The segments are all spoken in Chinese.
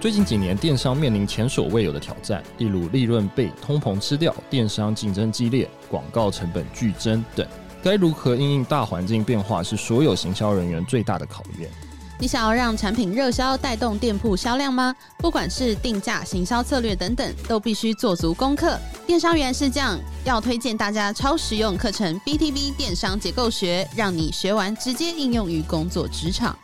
最近几年，电商面临前所未有的挑战，例如利润被通膨吃掉、电商竞争激烈、广告成本剧增等。该如何应应大环境变化，是所有行销人员最大的考验。你想要让产品热销，带动店铺销量吗？不管是定价、行销策略等等，都必须做足功课。电商原是这样，要推荐大家超实用课程 BTB 电商结构学，让你学完直接应用于工作职场。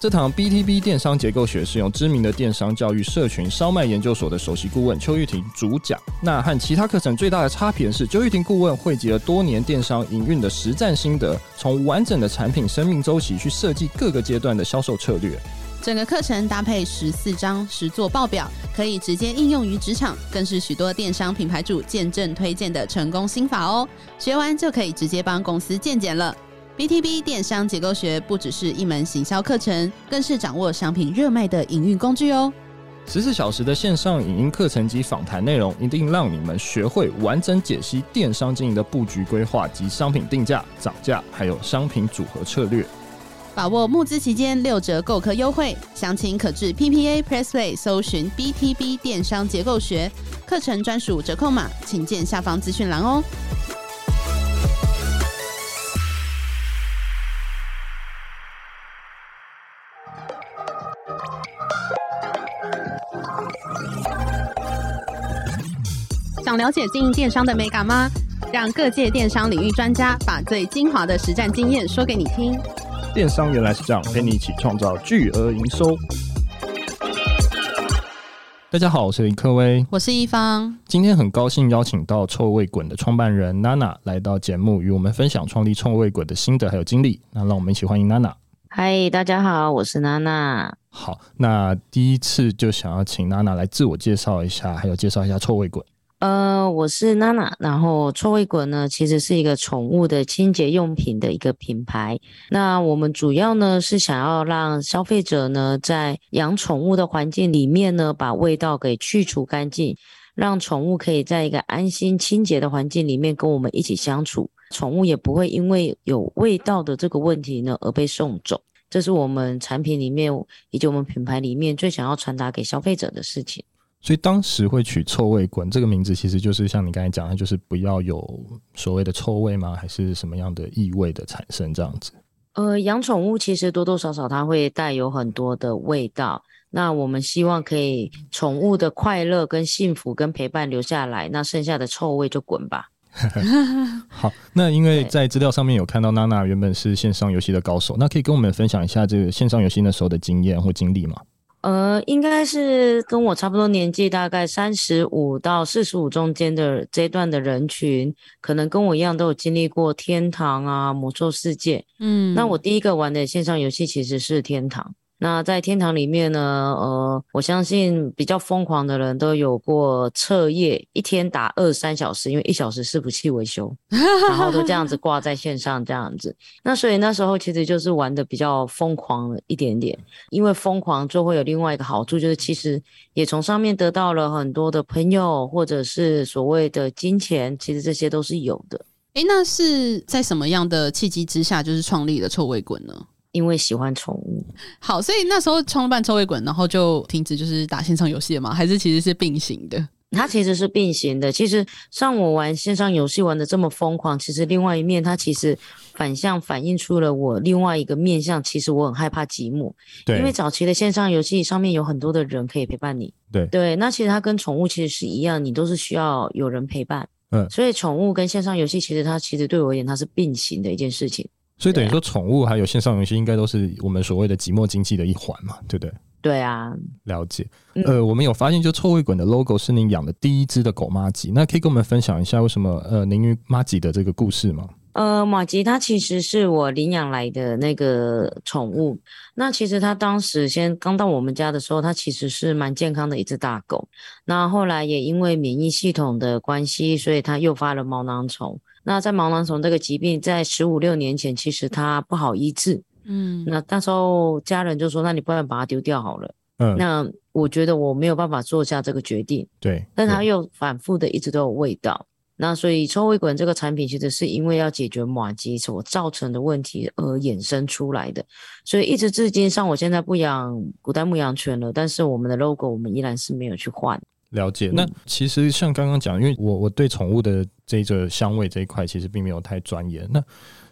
这堂 BTB 电商结构学是用知名的电商教育社群烧麦研究所的首席顾问邱玉婷主讲。那和其他课程最大的差别是，邱玉婷顾问汇集了多年电商营运的实战心得，从完整的产品生命周期去设计各个阶段的销售策略。整个课程搭配十四张实作报表，可以直接应用于职场，更是许多电商品牌主见证推荐的成功心法哦。学完就可以直接帮公司健检了。BTB 电商结构学不只是一门行销课程，更是掌握商品热卖的营运工具哦。十四小时的线上影音课程及访谈内容，一定让你们学会完整解析电商经营的布局规划及商品定价、涨价，还有商品组合策略。把握募资期间六折购课优惠，详情可至 PPA Pressplay 搜寻 BTB 电商结构学课程专属折扣码，请见下方资讯栏哦。了解经营电商的美感吗？让各界电商领域专家把最精华的实战经验说给你听。电商原来是这样，陪你一起创造巨额营收。大家好，我是林克威，我是一方。今天很高兴邀请到臭味滚的创办人娜娜来到节目，与我们分享创立臭味滚的心得还有经历。那让我们一起欢迎娜娜。嗨，大家好，我是娜娜。好，那第一次就想要请娜娜来自我介绍一下，还有介绍一下臭味滚。呃，我是娜娜，然后臭味滚呢，其实是一个宠物的清洁用品的一个品牌。那我们主要呢是想要让消费者呢在养宠物的环境里面呢，把味道给去除干净，让宠物可以在一个安心清洁的环境里面跟我们一起相处，宠物也不会因为有味道的这个问题呢而被送走。这是我们产品里面以及我们品牌里面最想要传达给消费者的事情。所以当时会取“臭味滚”这个名字，其实就是像你刚才讲的，就是不要有所谓的臭味吗？还是什么样的异味的产生这样子？呃，养宠物其实多多少少它会带有很多的味道。那我们希望可以宠物的快乐跟幸福跟陪伴留下来，那剩下的臭味就滚吧。好，那因为在资料上面有看到娜娜原本是线上游戏的高手，那可以跟我们分享一下这个线上游戏那时候的经验或经历吗？呃，应该是跟我差不多年纪，大概三十五到四十五中间的这段的人群，可能跟我一样都有经历过天堂啊、魔兽世界。嗯，那我第一个玩的线上游戏其实是天堂。那在天堂里面呢，呃，我相信比较疯狂的人都有过彻夜，一天打二三小时，因为一小时是服器维修，然后都这样子挂在线上这样子。那所以那时候其实就是玩的比较疯狂了一点点，因为疯狂就会有另外一个好处，就是其实也从上面得到了很多的朋友，或者是所谓的金钱，其实这些都是有的。诶，那是在什么样的契机之下，就是创立了臭味滚呢？因为喜欢宠物，好，所以那时候创办臭味滚，然后就停止就是打线上游戏了吗？还是其实是并行的？它其实是并行的。其实像我玩线上游戏玩的这么疯狂，其实另外一面它其实反向反映出了我另外一个面向。其实我很害怕寂寞，对，因为早期的线上游戏上面有很多的人可以陪伴你，对对。那其实它跟宠物其实是一样，你都是需要有人陪伴，嗯。所以宠物跟线上游戏其实它其实对我而言它是并行的一件事情。所以等于说，宠物还有线上游戏应该都是我们所谓的寂寞经济的一环嘛，对不对？对啊，了解。呃，我们有发现，就臭味滚的 logo 是您养的第一只的狗妈吉，那可以跟我们分享一下为什么呃您与妈吉的这个故事吗？呃，玛吉它其实是我领养来的那个宠物。那其实它当时先刚到我们家的时候，它其实是蛮健康的一只大狗。那后来也因为免疫系统的关系，所以它诱发了毛囊虫。那在毛囊虫这个疾病，在十五六年前，其实它不好医治。嗯，那那时候家人就说：“那你不然把它丢掉好了。”嗯，那我觉得我没有办法做下这个决定。对，但它又反复的一直都有味道。那所以臭味滚这个产品其实是因为要解决马鸡所造成的问题而衍生出来的，所以一直至今，像我现在不养古代牧羊犬了，但是我们的 logo 我们依然是没有去换。了解。那其实像刚刚讲，因为我我对宠物的这个香味这一块其实并没有太钻研。那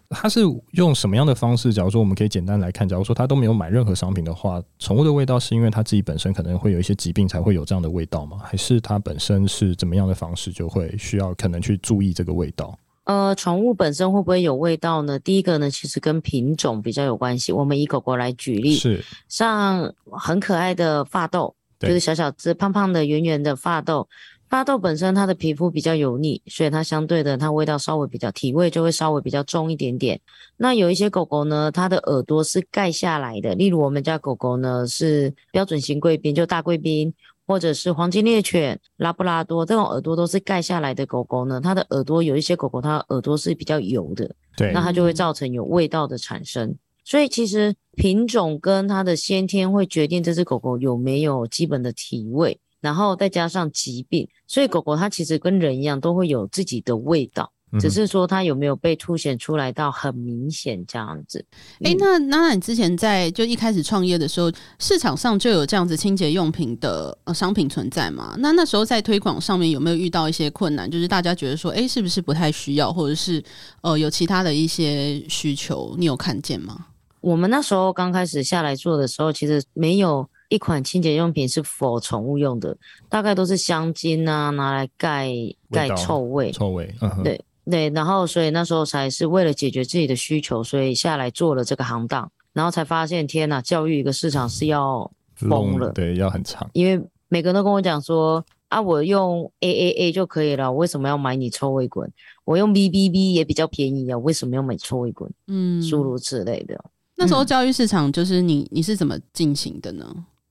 它是用什么样的方式？假如说我们可以简单来看，假如说它都没有买任何商品的话，宠物的味道是因为它自己本身可能会有一些疾病才会有这样的味道吗？还是它本身是怎么样的方式就会需要可能去注意这个味道？呃，宠物本身会不会有味道呢？第一个呢，其实跟品种比较有关系。我们以狗狗来举例，是像很可爱的法斗，就是小小只、胖胖的、圆圆的发豆。发豆本身它的皮肤比较油腻，所以它相对的它味道稍微比较体味就会稍微比较重一点点。那有一些狗狗呢，它的耳朵是盖下来的，例如我们家狗狗呢是标准型贵宾，就大贵宾，或者是黄金猎犬、拉布拉多这种耳朵都是盖下来的狗狗呢，它的耳朵有一些狗狗它耳朵是比较油的，对，那它就会造成有味道的产生。所以其实品种跟它的先天会决定这只狗狗有没有基本的体味。然后再加上疾病，所以狗狗它其实跟人一样，都会有自己的味道，嗯、只是说它有没有被凸显出来到很明显这样子。哎、嗯，那那你之前在就一开始创业的时候，市场上就有这样子清洁用品的呃商品存在吗？那那时候在推广上面有没有遇到一些困难？就是大家觉得说，哎，是不是不太需要，或者是呃有其他的一些需求，你有看见吗？我们那时候刚开始下来做的时候，其实没有。一款清洁用品是 for 宠物用的，大概都是香精啊，拿来盖盖臭味，臭味，嗯、对对。然后，所以那时候才是为了解决自己的需求，所以下来做了这个行当，然后才发现，天哪，教育一个市场是要疯了，对，要很长。因为每个人都跟我讲说，啊，我用 A A A 就可以了，我为什么要买你臭味滚？我用 B B B 也比较便宜啊，为什么要买臭味滚？嗯，诸如此类的。那时候教育市场就是你，你是怎么进行的呢？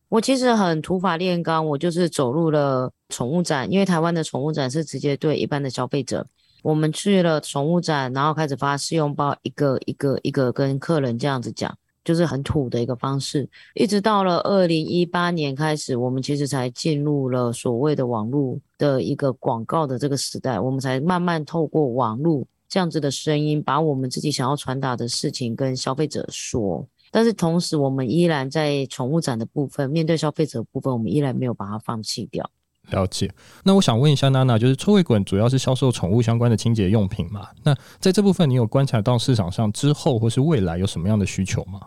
我其实很土法炼钢，我就是走入了宠物展，因为台湾的宠物展是直接对一般的消费者。我们去了宠物展，然后开始发试用包，一个一个一个跟客人这样子讲，就是很土的一个方式。一直到了二零一八年开始，我们其实才进入了所谓的网络的一个广告的这个时代，我们才慢慢透过网络这样子的声音，把我们自己想要传达的事情跟消费者说。但是同时，我们依然在宠物展的部分，面对消费者的部分，我们依然没有把它放弃掉。了解。那我想问一下娜娜，就是臭味滚主要是销售宠物相关的清洁用品嘛？那在这部分，你有观察到市场上之后或是未来有什么样的需求吗？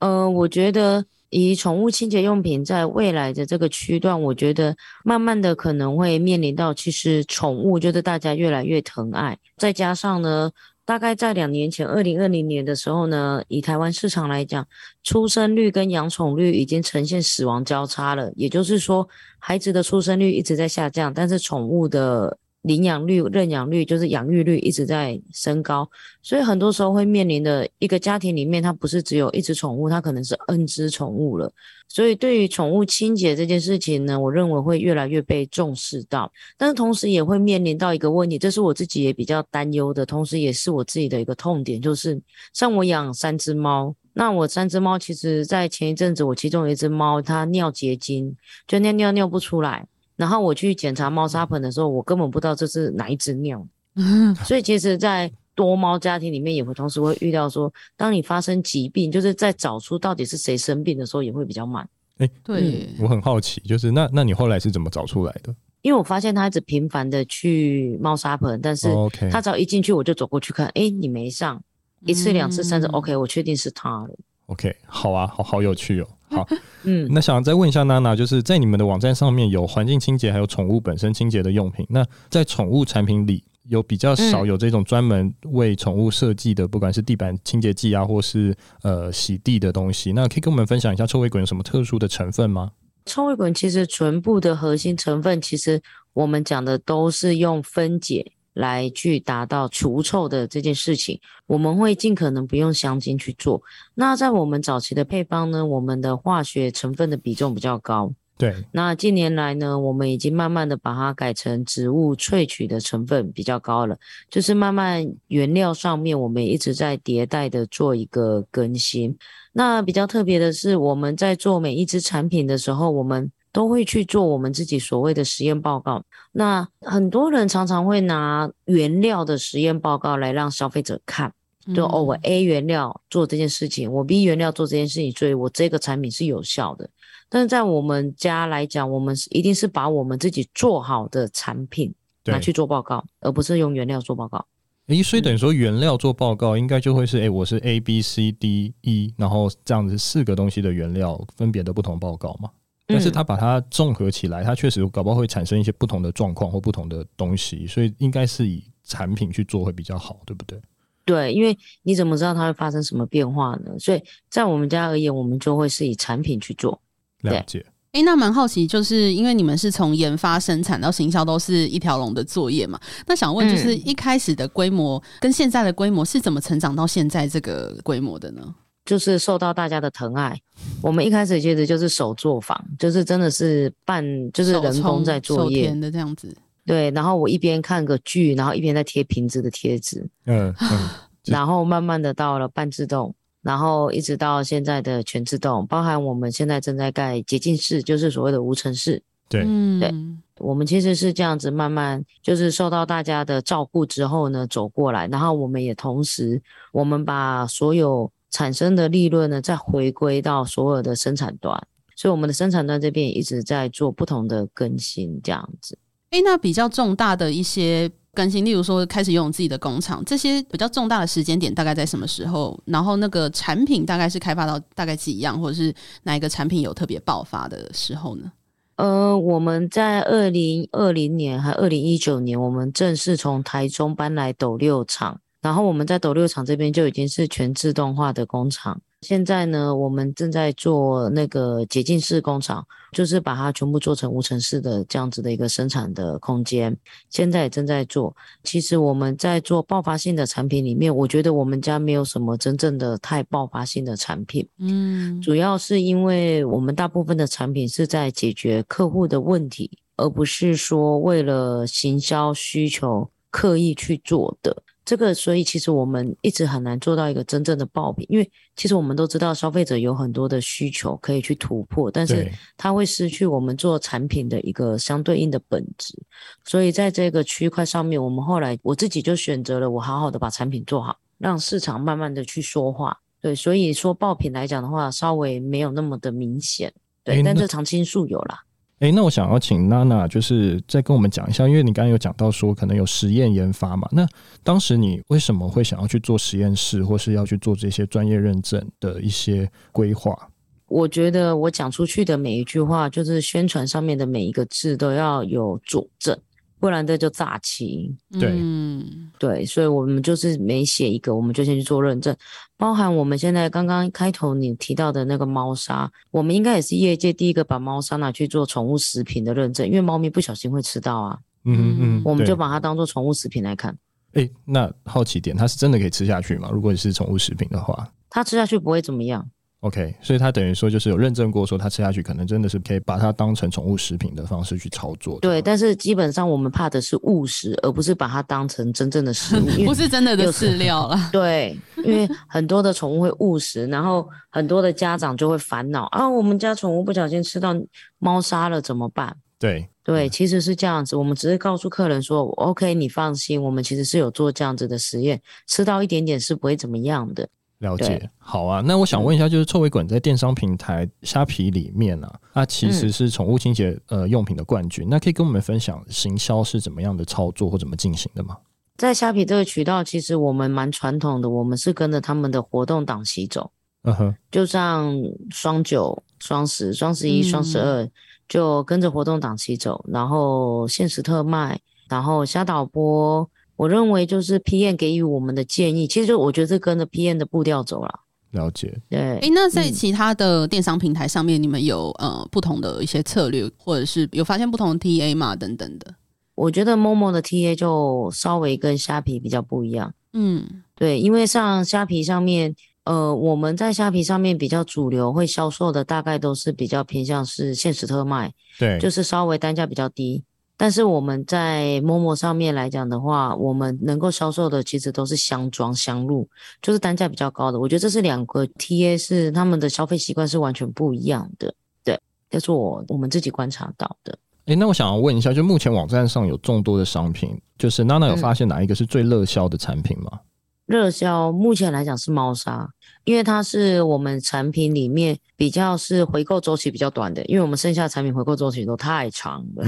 呃，我觉得以宠物清洁用品在未来的这个区段，我觉得慢慢的可能会面临到，其实宠物就是大家越来越疼爱，再加上呢。大概在两年前，二零二零年的时候呢，以台湾市场来讲，出生率跟养宠率已经呈现死亡交叉了。也就是说，孩子的出生率一直在下降，但是宠物的领养率、认养率，就是养育率一直在升高。所以很多时候会面临的一个家庭里面，它不是只有一只宠物，它可能是 N 只宠物了。所以，对于宠物清洁这件事情呢，我认为会越来越被重视到，但是同时也会面临到一个问题，这是我自己也比较担忧的，同时也是我自己的一个痛点，就是像我养三只猫，那我三只猫其实，在前一阵子，我其中有一只猫它尿结晶，就尿尿尿不出来，然后我去检查猫砂盆的时候，我根本不知道这是哪一只尿，所以其实，在多猫家庭里面也会同时会遇到说，当你发生疾病，就是在找出到底是谁生病的时候，也会比较慢。哎、欸，对，我很好奇，就是那那你后来是怎么找出来的？因为我发现他一直频繁的去猫砂盆，但是他只要一进去，我就走过去看，哎、欸，你没上一次、两次、三次、嗯、，OK，我确定是他了。OK，好啊，好好有趣哦。好，嗯，那想再问一下娜娜，就是在你们的网站上面有环境清洁，还有宠物本身清洁的用品，那在宠物产品里。有比较少有这种专门为宠物设计的，嗯、不管是地板清洁剂啊，或是呃洗地的东西，那可以跟我们分享一下臭味滚有什么特殊的成分吗？臭味滚其实全部的核心成分，其实我们讲的都是用分解来去达到除臭的这件事情。我们会尽可能不用香精去做。那在我们早期的配方呢，我们的化学成分的比重比较高。对，那近年来呢，我们已经慢慢的把它改成植物萃取的成分比较高了，就是慢慢原料上面我们也一直在迭代的做一个更新。那比较特别的是，我们在做每一支产品的时候，我们都会去做我们自己所谓的实验报告。那很多人常常会拿原料的实验报告来让消费者看，就哦，我 A 原料做这件事情，我 B 原料做这件事情，所以我这个产品是有效的。但是在我们家来讲，我们一定是把我们自己做好的产品拿去做报告，而不是用原料做报告。诶，所以等于说原料做报告应该就会是，诶，我是 A B C D E，然后这样子四个东西的原料分别的不同报告嘛。但是它把它综合起来，它确实搞不好会产生一些不同的状况或不同的东西，所以应该是以产品去做会比较好，对不对？对，因为你怎么知道它会发生什么变化呢？所以在我们家而言，我们就会是以产品去做。了解。哎，那蛮好奇，就是因为你们是从研发、生产到行销都是一条龙的作业嘛？那想问，就是一开始的规模跟现在的规模是怎么成长到现在这个规模的呢？就是受到大家的疼爱。我们一开始其实就是手作坊，就是真的是半就是人工在作业的这样子。对，然后我一边看个剧，然后一边在贴瓶子的贴纸。嗯嗯。然后慢慢的到了半自动，然后一直到现在的全自动，包含我们现在正在盖洁净室，就是所谓的无尘室。对，对，我们其实是这样子慢慢就是受到大家的照顾之后呢，走过来，然后我们也同时我们把所有。产生的利润呢，再回归到所有的生产端，所以我们的生产端这边也一直在做不同的更新，这样子。哎、欸，那比较重大的一些更新，例如说开始拥有自己的工厂，这些比较重大的时间点大概在什么时候？然后那个产品大概是开发到大概几样，或者是哪一个产品有特别爆发的时候呢？呃，我们在二零二零年还二零一九年，我们正式从台中搬来斗六厂。然后我们在斗六厂这边就已经是全自动化的工厂。现在呢，我们正在做那个洁净式工厂，就是把它全部做成无尘室的这样子的一个生产的空间。现在也正在做。其实我们在做爆发性的产品里面，我觉得我们家没有什么真正的太爆发性的产品。嗯，主要是因为我们大部分的产品是在解决客户的问题，而不是说为了行销需求刻意去做的。这个，所以其实我们一直很难做到一个真正的爆品，因为其实我们都知道消费者有很多的需求可以去突破，但是它会失去我们做产品的一个相对应的本质。所以在这个区块上面，我们后来我自己就选择了我好好的把产品做好，让市场慢慢的去说话。对，所以说爆品来讲的话，稍微没有那么的明显。对，但这常青树有啦。哎，那我想要请娜娜，就是再跟我们讲一下，因为你刚刚有讲到说可能有实验研发嘛，那当时你为什么会想要去做实验室，或是要去做这些专业认证的一些规划？我觉得我讲出去的每一句话，就是宣传上面的每一个字都要有佐证。不然这就诈欺，对，嗯，对，所以我们就是每写一个，我们就先去做认证，包含我们现在刚刚开头你提到的那个猫砂，我们应该也是业界第一个把猫砂拿去做宠物食品的认证，因为猫咪不小心会吃到啊，嗯嗯，我们就把它当做宠物食品来看。哎，那好奇点，它是真的可以吃下去吗？如果你是宠物食品的话，它吃下去不会怎么样。OK，所以它等于说就是有认证过，说它吃下去可能真的是可以把它当成宠物食品的方式去操作。对，但是基本上我们怕的是误食，而不是把它当成真正的食物，不是真的的饲料了。对，因为很多的宠物会误食，然后很多的家长就会烦恼啊，我们家宠物不小心吃到猫砂了怎么办？对对，其实是这样子，我们只是告诉客人说，OK，你放心，我们其实是有做这样子的实验，吃到一点点是不会怎么样的。了解，好啊。那我想问一下，就是臭味滚在电商平台虾皮里面啊，它其实是宠物清洁呃用品的冠军。那可以跟我们分享行销是怎么样的操作或怎么进行的吗？在虾皮这个渠道，其实我们蛮传统的，我们是跟着他们的活动档期走。嗯哼，就像双九、双十、双十一、双十二，就跟着活动档期走，然后限时特卖，然后虾导播。我认为就是 P N 给予我们的建议，其实就我觉得是跟着 P N 的步调走了。了解，对。哎，那在其他的电商平台上面，嗯、你们有呃不同的一些策略，或者是有发现不同的 TA 嘛？等等的。我觉得 Momo 的 TA 就稍微跟虾皮比较不一样。嗯，对，因为像虾皮上面，呃，我们在虾皮上面比较主流会销售的，大概都是比较偏向是限时特卖，对，就是稍微单价比较低。但是我们在 Momo 上面来讲的话，我们能够销售的其实都是箱装箱入，就是单价比较高的。我觉得这是两个 TA 是他们的消费习惯是完全不一样的，对，这是我我们自己观察到的。哎，那我想要问一下，就目前网站上有众多的商品，就是娜娜有发现哪一个是最热销的产品吗？嗯热销目前来讲是猫砂，因为它是我们产品里面比较是回购周期比较短的，因为我们剩下的产品回购周期都太长了。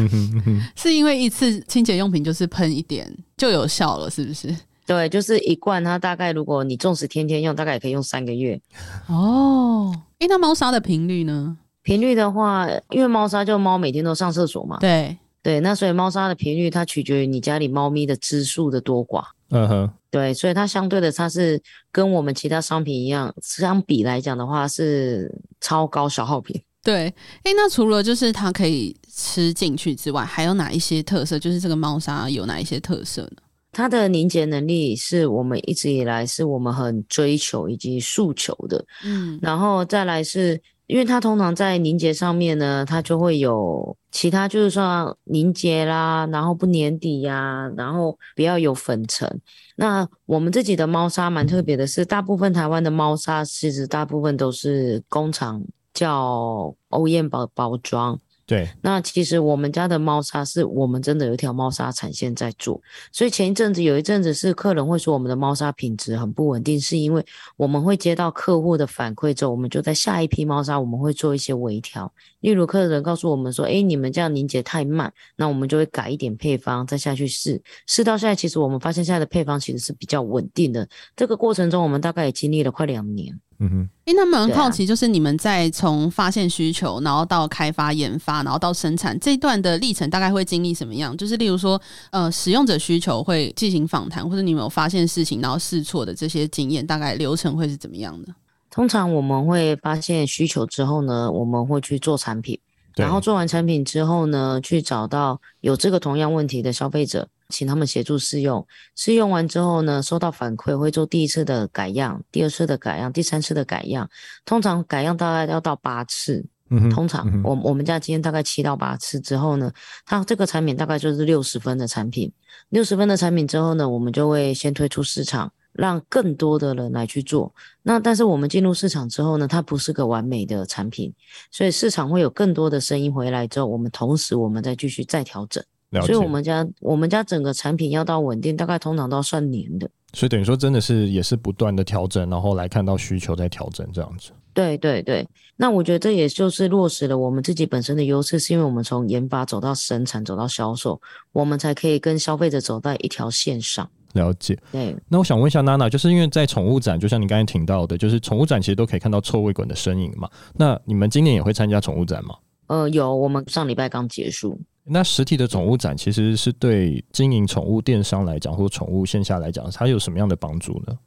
是因为一次清洁用品就是喷一点就有效了，是不是？对，就是一罐，它大概如果你纵使天天用，大概也可以用三个月。哦，哎，那猫砂的频率呢？频率的话，因为猫砂就猫每天都上厕所嘛。对对，那所以猫砂的频率它取决于你家里猫咪的只数的多寡。嗯哼。对，所以它相对的，它是跟我们其他商品一样，相比来讲的话是超高消耗品。对，哎，那除了就是它可以吃进去之外，还有哪一些特色？就是这个猫砂有哪一些特色呢？它的凝结能力是我们一直以来是我们很追求以及诉求的。嗯，然后再来是。因为它通常在凝结上面呢，它就会有其他，就是说凝结啦，然后不粘底呀，然后不要有粉尘。那我们自己的猫砂蛮特别的是，大部分台湾的猫砂其实大部分都是工厂叫 OEM 包包装。对，那其实我们家的猫砂是我们真的有一条猫砂产线在做，所以前一阵子有一阵子是客人会说我们的猫砂品质很不稳定，是因为我们会接到客户的反馈之后，我们就在下一批猫砂我们会做一些微调，例如客人告诉我们说，哎，你们这样凝结太慢，那我们就会改一点配方再下去试，试到现在其实我们发现现在的配方其实是比较稳定的，这个过程中我们大概也经历了快两年。嗯哼，哎，那蛮好奇，就是你们在从发现需求，然后到开发研发，然后到生产这一段的历程，大概会经历什么样？就是例如说，呃，使用者需求会进行访谈，或者你们有发现事情，然后试错的这些经验，大概流程会是怎么样的？通常我们会发现需求之后呢，我们会去做产品，然后做完产品之后呢，去找到有这个同样问题的消费者。请他们协助试用，试用完之后呢，收到反馈会做第一次的改样，第二次的改样，第三次的改样。通常改样大概要到八次。嗯，通常我我们家今天大概七到八次之后呢，它这个产品大概就是六十分的产品。六十分的产品之后呢，我们就会先推出市场，让更多的人来去做。那但是我们进入市场之后呢，它不是个完美的产品，所以市场会有更多的声音回来之后，我们同时我们再继续再调整。所以，我们家我们家整个产品要到稳定，大概通常都要算年的。所以等于说，真的是也是不断的调整，然后来看到需求在调整这样子。对对对，那我觉得这也就是落实了我们自己本身的优势，是因为我们从研发走到生产，走到销售，我们才可以跟消费者走在一条线上。了解。对。那我想问一下娜娜，就是因为在宠物展，就像你刚才听到的，就是宠物展其实都可以看到臭味滚的身影嘛。那你们今年也会参加宠物展吗？呃，有，我们上礼拜刚结束。那实体的宠物展其实是对经营宠物电商来讲，或宠物线下来讲，它有什么样的帮助呢？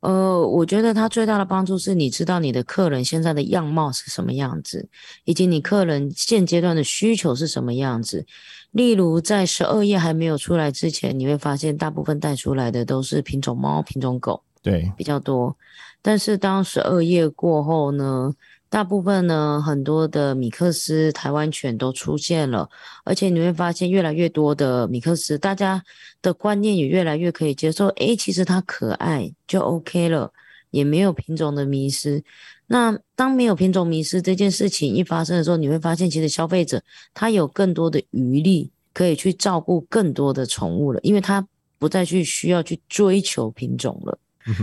呃，我觉得它最大的帮助是你知道你的客人现在的样貌是什么样子，以及你客人现阶段的需求是什么样子。例如，在十二页还没有出来之前，你会发现大部分带出来的都是品种猫、品种狗，对，比较多。但是当十二页过后呢？大部分呢，很多的米克斯台湾犬都出现了，而且你会发现越来越多的米克斯，大家的观念也越来越可以接受。诶，其实它可爱就 OK 了，也没有品种的迷失。那当没有品种迷失这件事情一发生的时候，你会发现其实消费者他有更多的余力可以去照顾更多的宠物了，因为他不再去需要去追求品种了。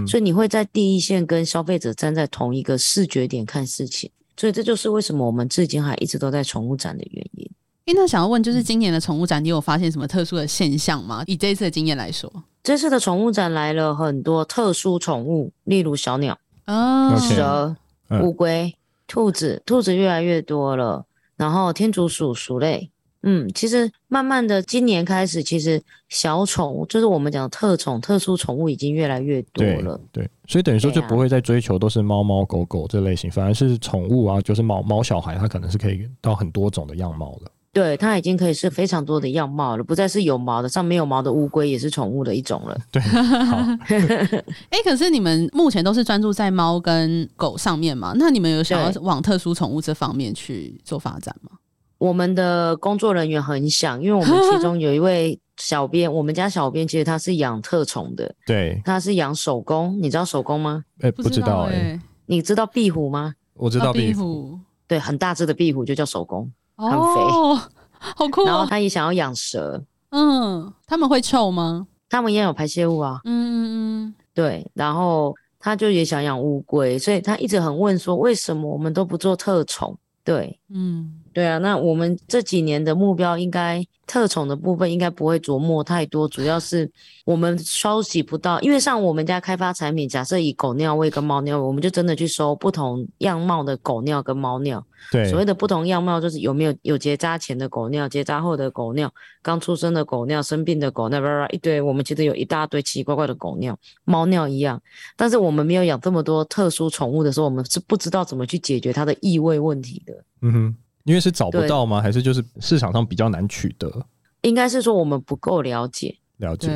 所以你会在第一线跟消费者站在同一个视觉点看事情，所以这就是为什么我们至今还一直都在宠物展的原因。诶，那想要问，就是今年的宠物展，你有发现什么特殊的现象吗？以这一次的经验来说，这次的宠物展来了很多特殊宠物，例如小鸟、哦、蛇、乌龟、兔子，兔子越来越多了，然后天竺鼠鼠类。嗯，其实慢慢的，今年开始，其实小宠物就是我们讲的特宠、特殊宠物已经越来越多了。对，对，所以等于说就不会再追求都是猫猫狗狗这类型，啊、反而是宠物啊，就是猫猫小孩，它可能是可以到很多种的样貌了。对，它已经可以是非常多的样貌了，不再是有毛的，像没有毛的乌龟也是宠物的一种了。对，好。哎，可是你们目前都是专注在猫跟狗上面嘛？那你们有想要往特殊宠物这方面去做发展吗？我们的工作人员很想，因为我们其中有一位小编，我们家小编其实他是养特宠的，对，他是养手工，你知道手工吗？哎、欸，不知道哎、欸，你知道壁虎吗？我知道壁虎，哦、对，很大只的壁虎就叫手工，很肥。哦好酷哦。然后他也想要养蛇，嗯，他们会臭吗？他们也有排泄物啊，嗯嗯嗯，对。然后他就也想养乌龟，所以他一直很问说，为什么我们都不做特宠？对，嗯。对啊，那我们这几年的目标应该特宠的部分应该不会琢磨太多，主要是我们收集不到，因为像我们家开发产品，假设以狗尿味跟猫尿味，我们就真的去收不同样貌的狗尿跟猫尿。对，所谓的不同样貌就是有没有有结扎前的狗尿、结扎后的狗尿、刚出生的狗尿、生病的狗尿，叭叭一堆。我们其实有一大堆奇奇怪怪的狗尿、猫尿一样，但是我们没有养这么多特殊宠物的时候，我们是不知道怎么去解决它的异味问题的。嗯哼。因为是找不到吗？还是就是市场上比较难取得？应该是说我们不够了解，了解，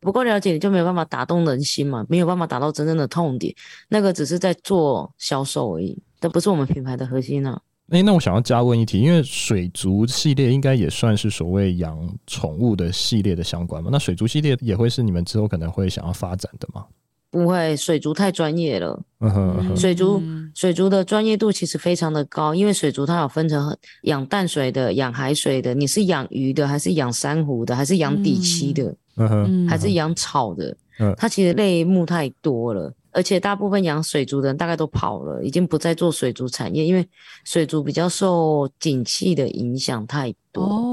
不够了解，你就没有办法打动人心嘛，没有办法达到真正的痛点。那个只是在做销售而已，这不是我们品牌的核心啊。哎、欸，那我想要加问一题，因为水族系列应该也算是所谓养宠物的系列的相关嘛？那水族系列也会是你们之后可能会想要发展的吗？不会，水族太专业了。嗯哼，嗯哼，水族水族的专业度其实非常的高，因为水族它有分成养淡水的、养海水的，你是养鱼的，还是养珊瑚的，还是养底栖的，嗯哼，还是养草的？嗯，它其实类目太多了，而且大部分养水族的人大概都跑了，已经不再做水族产业，因为水族比较受景气的影响太多。哦。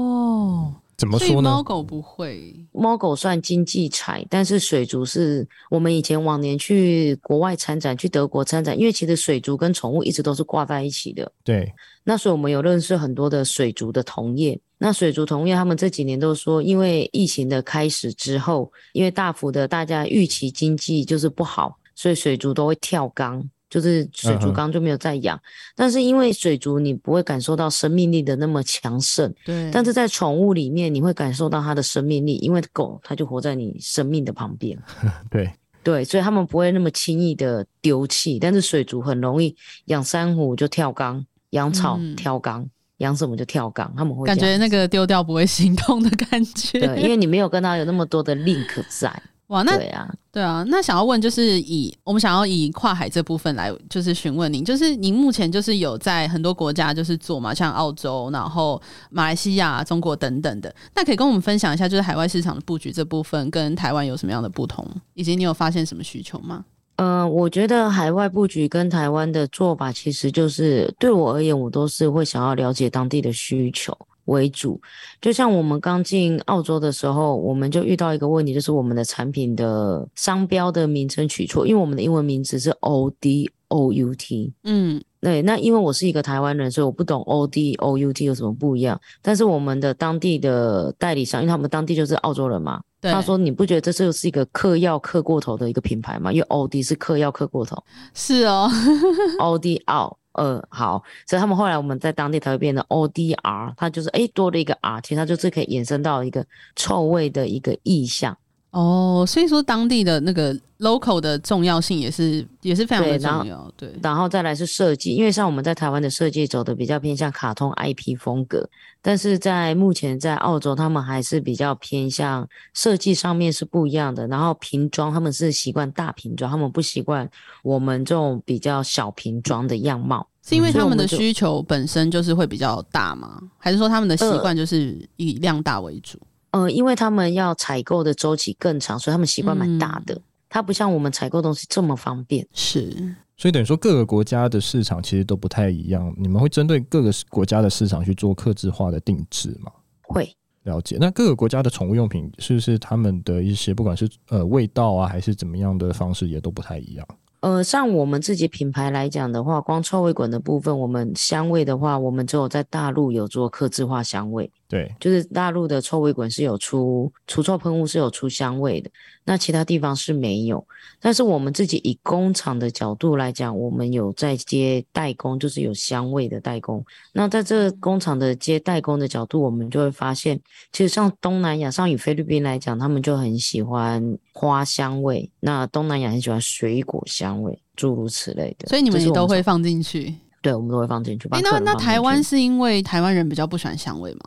怎么说呢？猫狗不会，猫狗算经济财，但是水族是我们以前往年去国外参展，去德国参展，因为其实水族跟宠物一直都是挂在一起的。对，那所以我们有认识很多的水族的同业。那水族同业他们这几年都说，因为疫情的开始之后，因为大幅的大家预期经济就是不好，所以水族都会跳缸。就是水族缸就没有再养，嗯，但是因为水族你不会感受到生命力的那么强盛，对。但是在宠物里面你会感受到它的生命力，因为狗它就活在你生命的旁边，对对，所以他们不会那么轻易的丢弃。但是水族很容易养珊瑚就跳缸，养草跳缸，养、嗯、什么就跳缸，他们会感觉那个丢掉不会心痛的感觉，对，因为你没有跟他有那么多的 link 在。哇，那对啊，对啊，那想要问就是以我们想要以跨海这部分来就是询问您，就是您目前就是有在很多国家就是做嘛，像澳洲，然后马来西亚、中国等等的，那可以跟我们分享一下，就是海外市场的布局这部分跟台湾有什么样的不同，以及你有发现什么需求吗？嗯、呃，我觉得海外布局跟台湾的做法，其实就是对我而言，我都是会想要了解当地的需求。为主，就像我们刚进澳洲的时候，我们就遇到一个问题，就是我们的产品的商标的名称取错，因为我们的英文名字是 O D O U T。嗯，对，那因为我是一个台湾人，所以我不懂 O D O U T 有什么不一样。但是我们的当地的代理商，因为他们当地就是澳洲人嘛，他说你不觉得这就是一个嗑药嗑过头的一个品牌吗？因为 O D 是嗑药嗑过头，是哦，O D O。呃，好，所以他们后来我们在当地才会变成 ODR，它就是诶多了一个 R，其实它就是可以衍生到一个臭味的一个意象。哦，所以说当地的那个 local 的重要性也是也是非常的重要，对。然后再来是设计，因为像我们在台湾的设计走的比较偏向卡通 IP 风格，但是在目前在澳洲，他们还是比较偏向设计上面是不一样的。然后瓶装他们是习惯大瓶装，他们不习惯我们这种比较小瓶装的样貌。是因为他们的需求本身就是会比较大吗？还是说他们的习惯就是以量大为主？呃，因为他们要采购的周期更长，所以他们习惯蛮大的。嗯。它不像我们采购东西这么方便。是，所以等于说各个国家的市场其实都不太一样。你们会针对各个国家的市场去做客制化的定制吗？会。了解。那各个国家的宠物用品是不是他们的一些不管是呃味道啊，还是怎么样的方式也都不太一样？呃，像我们自己品牌来讲的话，光臭味滚的部分，我们香味的话，我们只有在大陆有做客制化香味。对，就是大陆的臭味滚是有出除臭喷雾，是有出香味的，那其他地方是没有。但是我们自己以工厂的角度来讲，我们有在接代工，就是有香味的代工。那在这个工厂的接代工的角度，我们就会发现，其实像东南亚，像以菲律宾来讲，他们就很喜欢花香味；那东南亚很喜欢水果香味，诸如此类的。所以你们也都会放进去？对，我们都会放进去。哎、欸，那那台湾是因为台湾人比较不喜欢香味吗？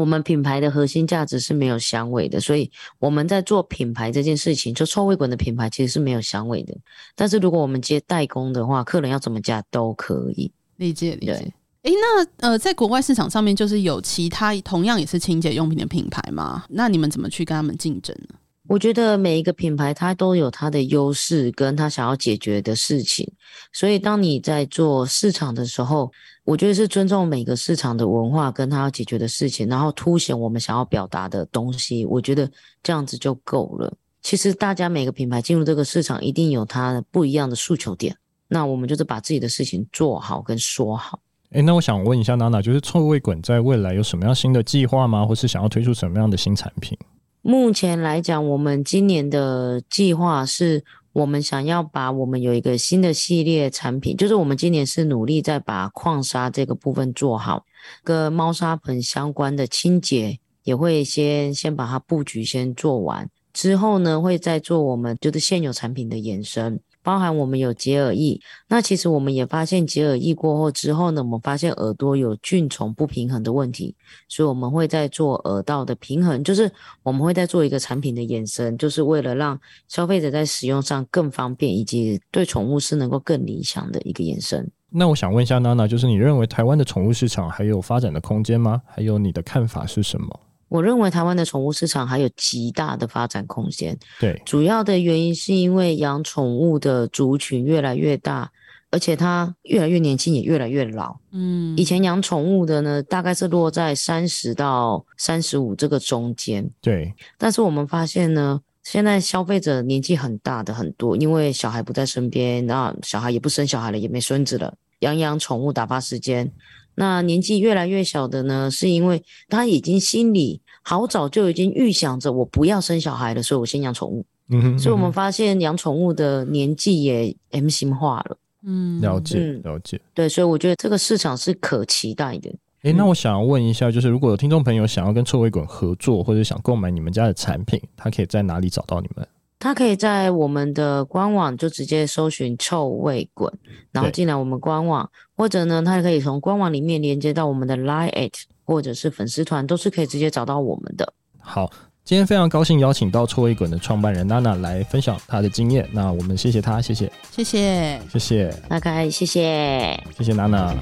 我们品牌的核心价值是没有香味的，所以我们在做品牌这件事情，就臭味滚的品牌其实是没有香味的。但是如果我们接代工的话，客人要怎么加都可以。理解理解。哎，那呃，在国外市场上面，就是有其他同样也是清洁用品的品牌吗？那你们怎么去跟他们竞争呢？我觉得每一个品牌它都有它的优势，跟它想要解决的事情。所以当你在做市场的时候，我觉得是尊重每个市场的文化跟它要解决的事情，然后凸显我们想要表达的东西。我觉得这样子就够了。其实大家每个品牌进入这个市场，一定有它的不一样的诉求点。那我们就是把自己的事情做好跟说好。诶，那我想问一下娜娜，就是臭味滚在未来有什么样新的计划吗？或是想要推出什么样的新产品？目前来讲，我们今年的计划是，我们想要把我们有一个新的系列产品，就是我们今年是努力在把矿砂这个部分做好，跟猫砂盆相关的清洁也会先先把它布局先做完，之后呢会再做我们就是现有产品的延伸。包含我们有洁耳翼，那其实我们也发现洁耳翼过后之后呢，我们发现耳朵有菌虫不平衡的问题，所以我们会在做耳道的平衡，就是我们会再做一个产品的延伸，就是为了让消费者在使用上更方便，以及对宠物是能够更理想的一个延伸。那我想问一下娜娜，就是你认为台湾的宠物市场还有发展的空间吗？还有你的看法是什么？我认为台湾的宠物市场还有极大的发展空间。对，主要的原因是因为养宠物的族群越来越大，而且它越来越年轻，也越来越老。嗯，以前养宠物的呢，大概是落在三十到三十五这个中间。对，但是我们发现呢，现在消费者年纪很大的很多，因为小孩不在身边，那小孩也不生小孩了，也没孙子了，养养宠物打发时间。那年纪越来越小的呢，是因为他已经心里好早就已经预想着我不要生小孩了，所以我先养宠物。嗯哼，嗯哼，所以我们发现养宠物的年纪也 M 型化了。嗯，了解了解。对，所以我觉得这个市场是可期待的。诶，那我想要问一下，就是如果有听众朋友想要跟臭味滚合作，或者想购买你们家的产品，他可以在哪里找到你们？他可以在我们的官网就直接搜寻“臭味滚”，然后进来我们官网，或者呢，他也可以从官网里面连接到我们的 Line@ 或者是粉丝团，都是可以直接找到我们的。好，今天非常高兴邀请到臭味滚的创办人娜娜来分享她的经验，那我们谢谢她，谢谢，谢谢，谢谢，大概谢谢，谢谢娜娜。